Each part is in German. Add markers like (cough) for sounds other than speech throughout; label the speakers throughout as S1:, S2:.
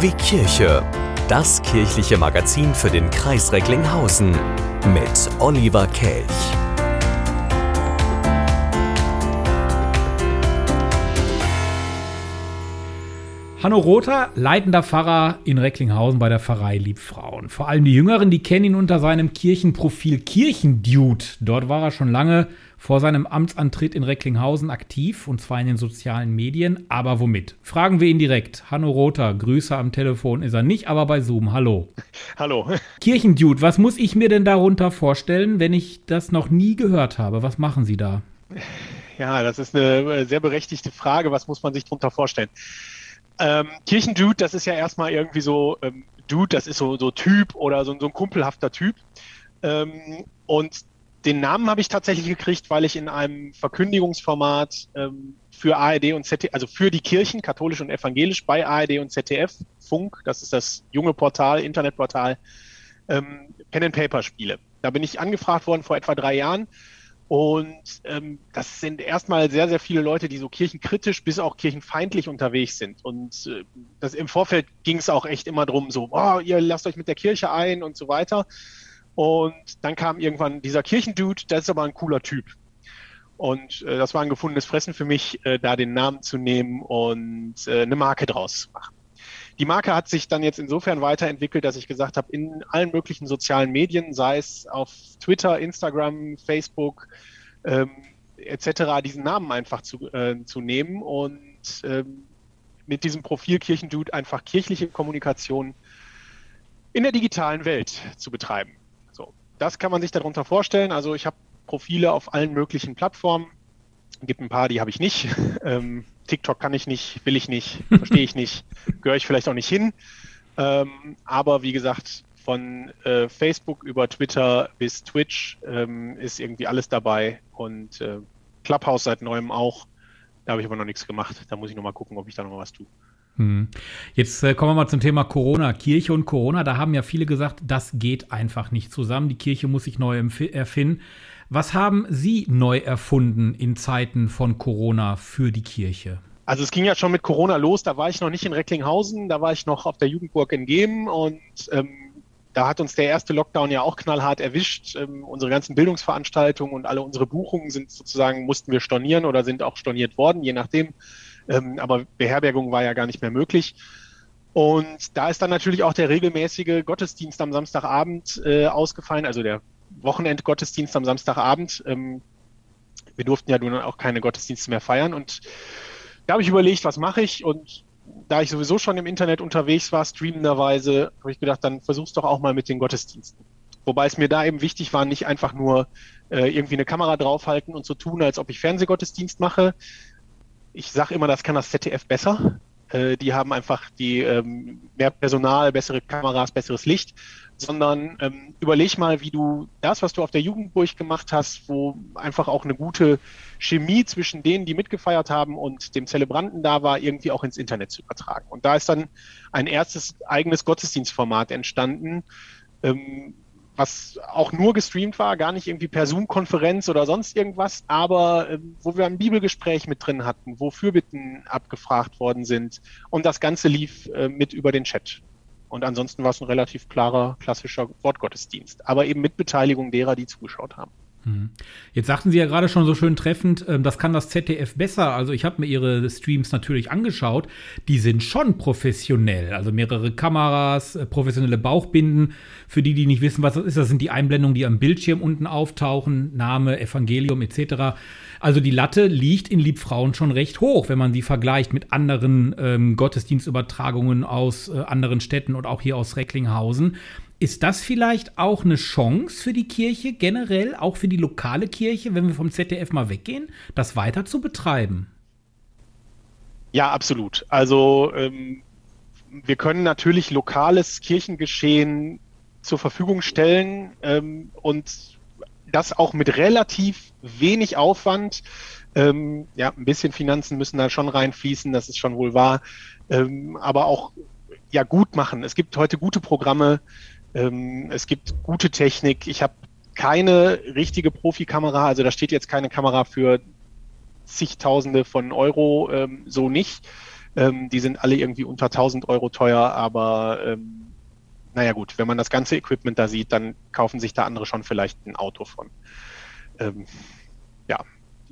S1: Wie Kirche. Das kirchliche Magazin für den Kreis Recklinghausen mit Oliver Kelch.
S2: Hanno Rother, leitender Pfarrer in Recklinghausen bei der Pfarrei Liebfrauen. Vor allem die Jüngeren, die kennen ihn unter seinem Kirchenprofil Kirchendude. Dort war er schon lange vor seinem Amtsantritt in Recklinghausen aktiv, und zwar in den sozialen Medien. Aber womit? Fragen wir ihn direkt. Hanno Rother, Grüße am Telefon ist er nicht, aber bei Zoom. Hallo. (laughs)
S3: Hallo. (laughs)
S2: Kirchendude, was muss ich mir denn darunter vorstellen, wenn ich das noch nie gehört habe? Was machen Sie da?
S3: Ja, das ist eine sehr berechtigte Frage. Was muss man sich darunter vorstellen? Ähm, Kirchendude, das ist ja erstmal irgendwie so, ähm, Dude, das ist so, so Typ oder so, so ein kumpelhafter Typ. Ähm, und den Namen habe ich tatsächlich gekriegt, weil ich in einem Verkündigungsformat ähm, für ARD und ZDF, also für die Kirchen, katholisch und evangelisch, bei ARD und ZDF, Funk, das ist das junge Portal, Internetportal, ähm, Pen and Paper spiele. Da bin ich angefragt worden vor etwa drei Jahren. Und ähm, das sind erstmal sehr, sehr viele Leute, die so kirchenkritisch bis auch kirchenfeindlich unterwegs sind. Und äh, das, im Vorfeld ging es auch echt immer drum, so, oh, ihr lasst euch mit der Kirche ein und so weiter. Und dann kam irgendwann dieser Kirchendude, der ist aber ein cooler Typ. Und äh, das war ein gefundenes Fressen für mich, äh, da den Namen zu nehmen und äh, eine Marke draus zu machen. Die Marke hat sich dann jetzt insofern weiterentwickelt, dass ich gesagt habe, in allen möglichen sozialen Medien, sei es auf Twitter, Instagram, Facebook ähm, etc., diesen Namen einfach zu, äh, zu nehmen und ähm, mit diesem Profil Kirchendude einfach kirchliche Kommunikation in der digitalen Welt zu betreiben das kann man sich darunter vorstellen. Also ich habe Profile auf allen möglichen Plattformen. Gibt ein paar, die habe ich nicht. (laughs) Ähm, TikTok kann ich nicht, will ich nicht, verstehe ich nicht, (laughs) gehöre ich vielleicht auch nicht hin. Ähm, aber wie gesagt, von äh, Facebook über Twitter bis Twitch ähm, ist irgendwie alles dabei und äh, Clubhouse seit neuem auch. Da habe ich aber noch nichts gemacht. Da muss ich noch mal gucken, ob ich da noch mal was tue.
S2: Hm. Jetzt äh, kommen wir mal zum Thema Corona. Kirche und Corona, da haben ja viele gesagt, das geht einfach nicht zusammen. Die Kirche muss sich neu erfinden. Was haben Sie neu erfunden in Zeiten von Corona für die Kirche?
S3: Also es ging ja schon mit Corona los, da war ich noch nicht in Recklinghausen, da war ich noch auf der Jugendburg in Gemen und ähm, da hat uns der erste Lockdown ja auch knallhart erwischt. Ähm, unsere ganzen Bildungsveranstaltungen und alle unsere Buchungen sind sozusagen, mussten wir stornieren oder sind auch storniert worden, je nachdem. Ähm, aber Beherbergung war ja gar nicht mehr möglich. Und da ist dann natürlich auch der regelmäßige Gottesdienst am Samstagabend äh, ausgefallen, also der Wochenendgottesdienst am Samstagabend. Ähm, wir durften ja nun auch keine Gottesdienste mehr feiern. Und da habe ich überlegt, was mache ich? Und da ich sowieso schon im Internet unterwegs war, streamenderweise, habe ich gedacht, dann versuch's doch auch mal mit den Gottesdiensten. Wobei es mir da eben wichtig war, nicht einfach nur äh, irgendwie eine Kamera draufhalten und so tun, als ob ich Fernsehgottesdienst mache, ich sage immer, das kann das ZDF besser. Äh, die haben einfach die ähm, mehr Personal, bessere Kameras, besseres Licht, sondern ähm, überleg mal, wie du das, was du auf der Jugendburg gemacht hast, wo einfach auch eine gute Chemie zwischen denen, die mitgefeiert haben und dem Zelebranten da war, irgendwie auch ins Internet zu übertragen. Und da ist dann ein erstes eigenes Gottesdienstformat entstanden, ähm, was auch nur gestreamt war, gar nicht irgendwie per Zoom-Konferenz oder sonst irgendwas, aber äh, wo wir ein Bibelgespräch mit drin hatten, wo Fürbitten abgefragt worden sind und das Ganze lief äh, mit über den Chat. Und ansonsten war es ein relativ klarer, klassischer Wortgottesdienst, aber eben mit Beteiligung derer, die zugeschaut haben.
S2: Mhm. Jetzt sagten Sie ja gerade schon so schön treffend, ähm, das kann das ZDF besser. Also ich habe mir Ihre Streams natürlich angeschaut. Die sind schon professionell. Also mehrere Kameras, äh, professionelle Bauchbinden. Für die, die nicht wissen, was das ist, das sind die Einblendungen, die am Bildschirm unten auftauchen. Name, Evangelium etc. Also die Latte liegt in Liebfrauen schon recht hoch, wenn man sie vergleicht mit anderen ähm, Gottesdienstübertragungen aus äh, anderen Städten und auch hier aus Recklinghausen. Ist das vielleicht auch eine Chance für die Kirche generell, auch für die lokale Kirche, wenn wir vom ZDF mal weggehen, das weiter zu betreiben?
S3: Ja, absolut. Also ähm, wir können natürlich lokales Kirchengeschehen zur Verfügung stellen ähm, und das auch mit relativ wenig Aufwand. Ähm, ja, ein bisschen Finanzen müssen da schon reinfließen, das ist schon wohl wahr, ähm, aber auch ja gut machen. Es gibt heute gute Programme, ähm, es gibt gute Technik. Ich habe keine richtige Profikamera, also da steht jetzt keine Kamera für zigtausende von Euro, ähm, so nicht. Ähm, die sind alle irgendwie unter 1000 Euro teuer, aber ähm, naja gut, wenn man das ganze Equipment da sieht, dann kaufen sich da andere schon vielleicht ein Auto von. Ähm, ja,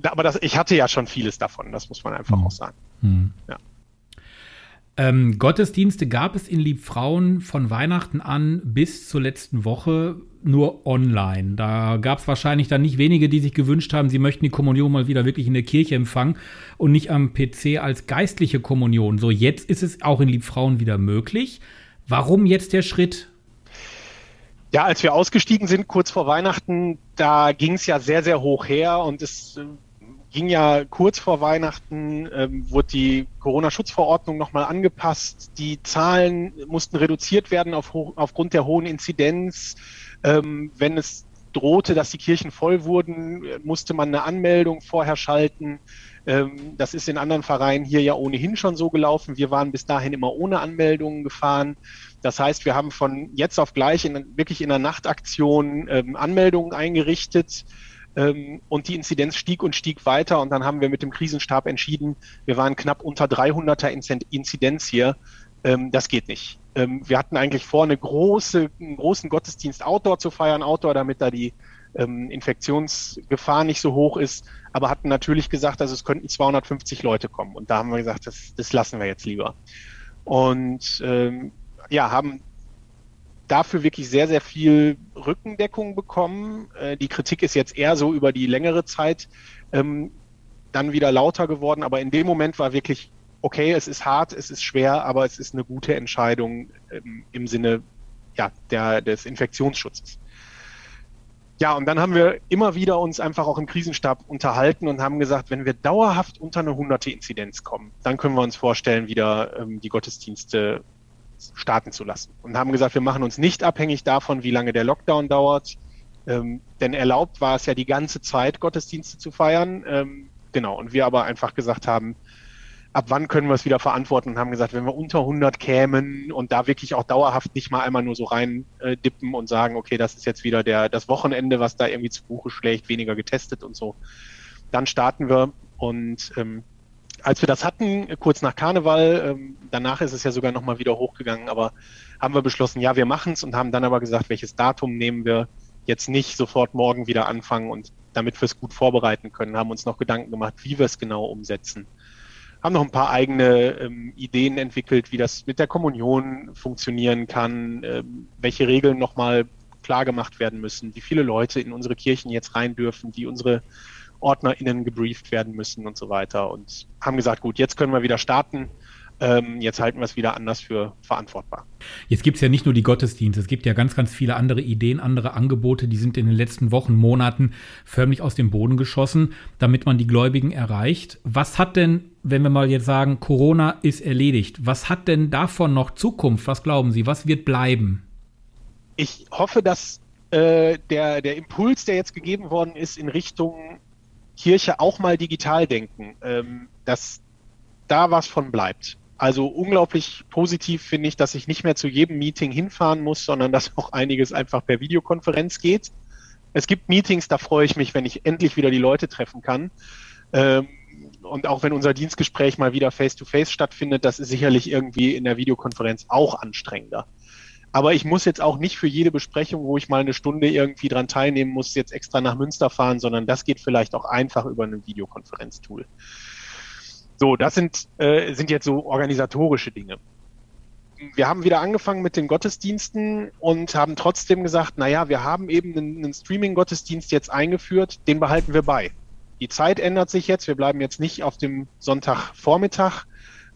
S3: aber das, ich hatte ja schon vieles davon, das muss man einfach mhm. auch sagen. Mhm. Ja.
S2: Ähm, Gottesdienste gab es in Liebfrauen von Weihnachten an bis zur letzten Woche nur online. Da gab es wahrscheinlich dann nicht wenige, die sich gewünscht haben, sie möchten die Kommunion mal wieder wirklich in der Kirche empfangen und nicht am PC als geistliche Kommunion. So, jetzt ist es auch in Liebfrauen wieder möglich. Warum jetzt der Schritt?
S3: Ja, als wir ausgestiegen sind, kurz vor Weihnachten, da ging es ja sehr, sehr hoch her und es äh, ging ja kurz vor Weihnachten, ähm, wurde die Corona-Schutzverordnung nochmal angepasst. Die Zahlen mussten reduziert werden auf, aufgrund der hohen Inzidenz. Ähm, wenn es drohte, dass die Kirchen voll wurden, musste man eine Anmeldung vorher schalten. Ähm, das ist in anderen Vereinen hier ja ohnehin schon so gelaufen. Wir waren bis dahin immer ohne Anmeldungen gefahren. Das heißt, wir haben von jetzt auf gleich in, wirklich in der Nachtaktion ähm, Anmeldungen eingerichtet ähm, und die Inzidenz stieg und stieg weiter und dann haben wir mit dem Krisenstab entschieden, wir waren knapp unter 300er Inzidenz hier. Ähm, das geht nicht. Ähm, wir hatten eigentlich vor, eine große, einen großen Gottesdienst Outdoor zu feiern, Outdoor, damit da die ähm, Infektionsgefahr nicht so hoch ist, aber hatten natürlich gesagt, also es könnten 250 Leute kommen. Und da haben wir gesagt, das, das lassen wir jetzt lieber. Und ähm, ja, haben dafür wirklich sehr, sehr viel Rückendeckung bekommen. Äh, die Kritik ist jetzt eher so über die längere Zeit ähm, dann wieder lauter geworden, aber in dem Moment war wirklich, okay, es ist hart, es ist schwer, aber es ist eine gute Entscheidung ähm, im Sinne ja, der, des Infektionsschutzes. Ja, und dann haben wir immer wieder uns einfach auch im Krisenstab unterhalten und haben gesagt, wenn wir dauerhaft unter eine hunderte Inzidenz kommen, dann können wir uns vorstellen, wieder ähm, die Gottesdienste starten zu lassen. Und haben gesagt, wir machen uns nicht abhängig davon, wie lange der Lockdown dauert. Ähm, denn erlaubt war es ja die ganze Zeit, Gottesdienste zu feiern. Ähm, genau. Und wir aber einfach gesagt haben, ab wann können wir es wieder verantworten und haben gesagt, wenn wir unter 100 kämen und da wirklich auch dauerhaft nicht mal einmal nur so rein äh, dippen und sagen, okay, das ist jetzt wieder der, das Wochenende, was da irgendwie zu Buche schlägt, weniger getestet und so, dann starten wir und ähm, als wir das hatten, kurz nach Karneval, ähm, danach ist es ja sogar nochmal wieder hochgegangen, aber haben wir beschlossen, ja, wir machen es und haben dann aber gesagt, welches Datum nehmen wir jetzt nicht sofort morgen wieder anfangen und damit wir es gut vorbereiten können, haben uns noch Gedanken gemacht, wie wir es genau umsetzen. Haben noch ein paar eigene ähm, Ideen entwickelt, wie das mit der Kommunion funktionieren kann, ähm, welche Regeln nochmal klar gemacht werden müssen, wie viele Leute in unsere Kirchen jetzt rein dürfen, wie unsere OrdnerInnen gebrieft werden müssen und so weiter und haben gesagt, gut, jetzt können wir wieder starten. Ähm, jetzt halten wir es wieder anders für verantwortbar.
S2: Jetzt gibt es ja nicht nur die Gottesdienste, es gibt ja ganz, ganz viele andere Ideen, andere Angebote, die sind in den letzten Wochen, Monaten förmlich aus dem Boden geschossen, damit man die Gläubigen erreicht. Was hat denn, wenn wir mal jetzt sagen, Corona ist erledigt, was hat denn davon noch Zukunft? Was glauben Sie, was wird bleiben?
S3: Ich hoffe, dass äh, der, der Impuls, der jetzt gegeben worden ist in Richtung Kirche auch mal digital denken, ähm, dass da was von bleibt. Also unglaublich positiv finde ich, dass ich nicht mehr zu jedem Meeting hinfahren muss, sondern dass auch einiges einfach per Videokonferenz geht. Es gibt Meetings, da freue ich mich, wenn ich endlich wieder die Leute treffen kann. Ähm, und auch wenn unser Dienstgespräch mal wieder face-to-face -face stattfindet, das ist sicherlich irgendwie in der Videokonferenz auch anstrengender. Aber ich muss jetzt auch nicht für jede Besprechung, wo ich mal eine Stunde irgendwie dran teilnehmen muss, jetzt extra nach Münster fahren, sondern das geht vielleicht auch einfach über ein Videokonferenztool. So, das sind, äh, sind jetzt so organisatorische Dinge. Wir haben wieder angefangen mit den Gottesdiensten und haben trotzdem gesagt, naja, wir haben eben einen, einen Streaming-Gottesdienst jetzt eingeführt, den behalten wir bei. Die Zeit ändert sich jetzt, wir bleiben jetzt nicht auf dem Sonntagvormittag,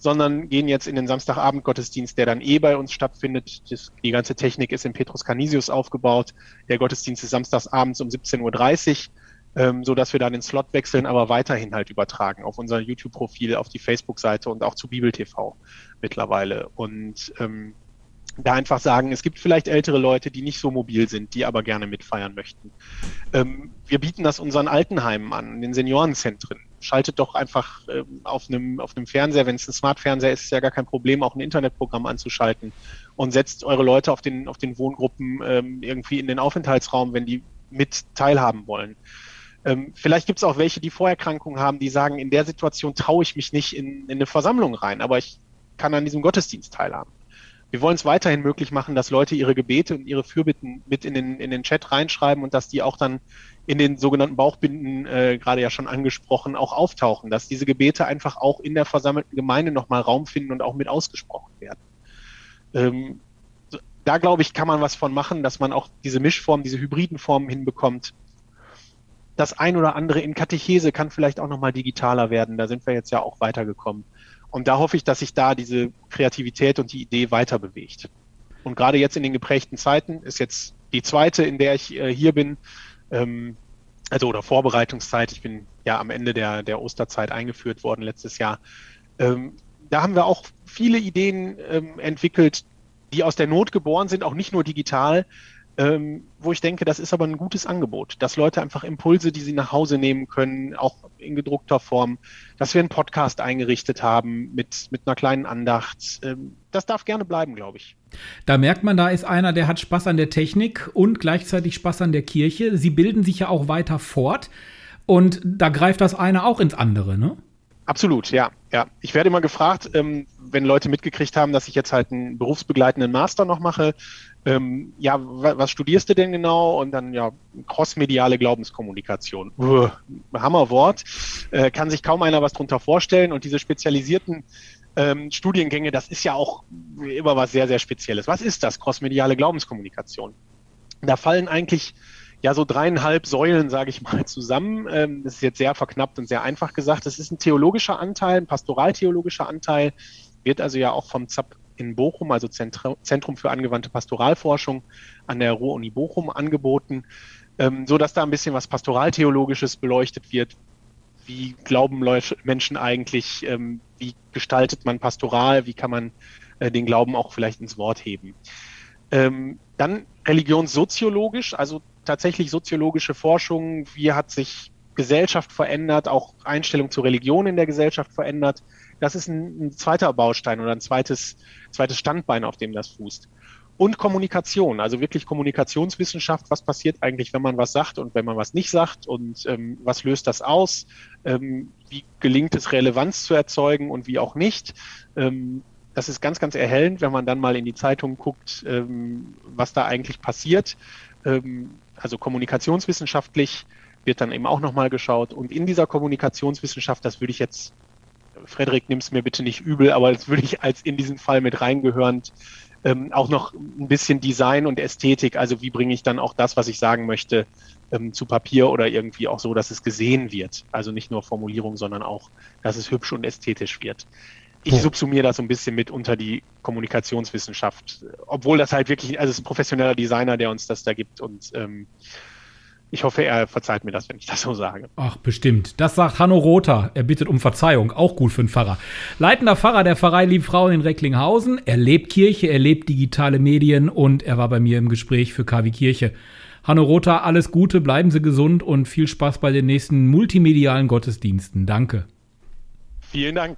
S3: sondern gehen jetzt in den Samstagabend-Gottesdienst, der dann eh bei uns stattfindet. Das, die ganze Technik ist in Petrus Canisius aufgebaut. Der Gottesdienst ist samstagsabends um 17.30 Uhr, ähm, so dass wir dann den Slot wechseln, aber weiterhin halt übertragen auf unser YouTube-Profil, auf die Facebook-Seite und auch zu Bibel TV mittlerweile. Und ähm, da einfach sagen, es gibt vielleicht ältere Leute, die nicht so mobil sind, die aber gerne mitfeiern möchten. Ähm, wir bieten das unseren Altenheimen an, den Seniorenzentren schaltet doch einfach ähm, auf, einem, auf einem Fernseher, wenn es ein Smart-Fernseher ist, ist ja gar kein Problem, auch ein Internetprogramm anzuschalten und setzt eure Leute auf den, auf den Wohngruppen ähm, irgendwie in den Aufenthaltsraum, wenn die mit teilhaben wollen. Ähm, vielleicht gibt es auch welche, die Vorerkrankungen haben, die sagen, in der Situation traue ich mich nicht in, in eine Versammlung rein, aber ich kann an diesem Gottesdienst teilhaben. Wir wollen es weiterhin möglich machen, dass Leute ihre Gebete und ihre Fürbitten mit in den, in den Chat reinschreiben und dass die auch dann in den sogenannten Bauchbinden, äh, gerade ja schon angesprochen, auch auftauchen, dass diese Gebete einfach auch in der versammelten Gemeinde nochmal Raum finden und auch mit ausgesprochen werden. Ähm, da glaube ich, kann man was von machen, dass man auch diese Mischform, diese hybriden Formen hinbekommt. Das ein oder andere in Katechese kann vielleicht auch nochmal digitaler werden. Da sind wir jetzt ja auch weitergekommen. Und da hoffe ich, dass sich da diese Kreativität und die Idee weiter bewegt. Und gerade jetzt in den geprägten Zeiten ist jetzt die zweite, in der ich äh, hier bin, ähm, also oder Vorbereitungszeit. Ich bin ja am Ende der, der Osterzeit eingeführt worden letztes Jahr. Ähm, da haben wir auch viele Ideen ähm, entwickelt, die aus der Not geboren sind, auch nicht nur digital, ähm, wo ich denke, das ist aber ein gutes Angebot, dass Leute einfach Impulse, die sie nach Hause nehmen können, auch in gedruckter Form, dass wir einen Podcast eingerichtet haben mit, mit einer kleinen Andacht. Ähm, das darf gerne bleiben, glaube ich.
S2: Da merkt man, da ist einer, der hat Spaß an der Technik und gleichzeitig Spaß an der Kirche. Sie bilden sich ja auch weiter fort und da greift das eine auch ins andere, ne?
S3: Absolut, ja, ja. Ich werde immer gefragt, ähm, wenn Leute mitgekriegt haben, dass ich jetzt halt einen berufsbegleitenden Master noch mache, ähm, ja, was studierst du denn genau? Und dann ja, crossmediale Glaubenskommunikation. Uah, Hammerwort. Äh, kann sich kaum einer was drunter vorstellen. Und diese spezialisierten ähm, Studiengänge, das ist ja auch immer was sehr, sehr Spezielles. Was ist das, crossmediale Glaubenskommunikation? Da fallen eigentlich ja so dreieinhalb Säulen, sage ich mal, zusammen. Ähm, das ist jetzt sehr verknappt und sehr einfach gesagt. Das ist ein theologischer Anteil, ein pastoraltheologischer Anteil, wird also ja auch vom ZAP in Bochum, also Zentrum für angewandte Pastoralforschung an der Ruhr-Uni Bochum angeboten, ähm, so dass da ein bisschen was Pastoraltheologisches beleuchtet wird. Wie glauben Menschen eigentlich? Ähm, wie gestaltet man Pastoral? Wie kann man äh, den Glauben auch vielleicht ins Wort heben? Ähm, dann religionssoziologisch, also tatsächlich soziologische Forschung. Wie hat sich Gesellschaft verändert, auch Einstellung zur Religion in der Gesellschaft verändert? Das ist ein, ein zweiter Baustein oder ein zweites, zweites Standbein, auf dem das fußt. Und Kommunikation, also wirklich Kommunikationswissenschaft. Was passiert eigentlich, wenn man was sagt und wenn man was nicht sagt? Und ähm, was löst das aus? Ähm, wie gelingt es, Relevanz zu erzeugen und wie auch nicht? Ähm, das ist ganz, ganz erhellend, wenn man dann mal in die Zeitung guckt, ähm, was da eigentlich passiert. Ähm, also kommunikationswissenschaftlich wird dann eben auch nochmal geschaut. Und in dieser Kommunikationswissenschaft, das würde ich jetzt Frederik, nimm es mir bitte nicht übel, aber das würde ich als in diesen Fall mit reingehörend ähm, auch noch ein bisschen Design und Ästhetik, also wie bringe ich dann auch das, was ich sagen möchte, ähm, zu Papier oder irgendwie auch so, dass es gesehen wird. Also nicht nur Formulierung, sondern auch, dass es hübsch und ästhetisch wird. Ich subsumiere das so ein bisschen mit unter die Kommunikationswissenschaft, obwohl das halt wirklich, also es ist ein professioneller Designer, der uns das da gibt und ähm, ich hoffe, er verzeiht mir das, wenn ich das so sage.
S2: Ach, bestimmt. Das sagt Hanno Rother. Er bittet um Verzeihung. Auch gut für einen Pfarrer. Leitender Pfarrer der Pfarrei Liebfrauen in Recklinghausen. Er lebt Kirche, er lebt digitale Medien und er war bei mir im Gespräch für KW Kirche. Hanno Rother, alles Gute, bleiben Sie gesund und viel Spaß bei den nächsten multimedialen Gottesdiensten. Danke.
S3: Vielen Dank.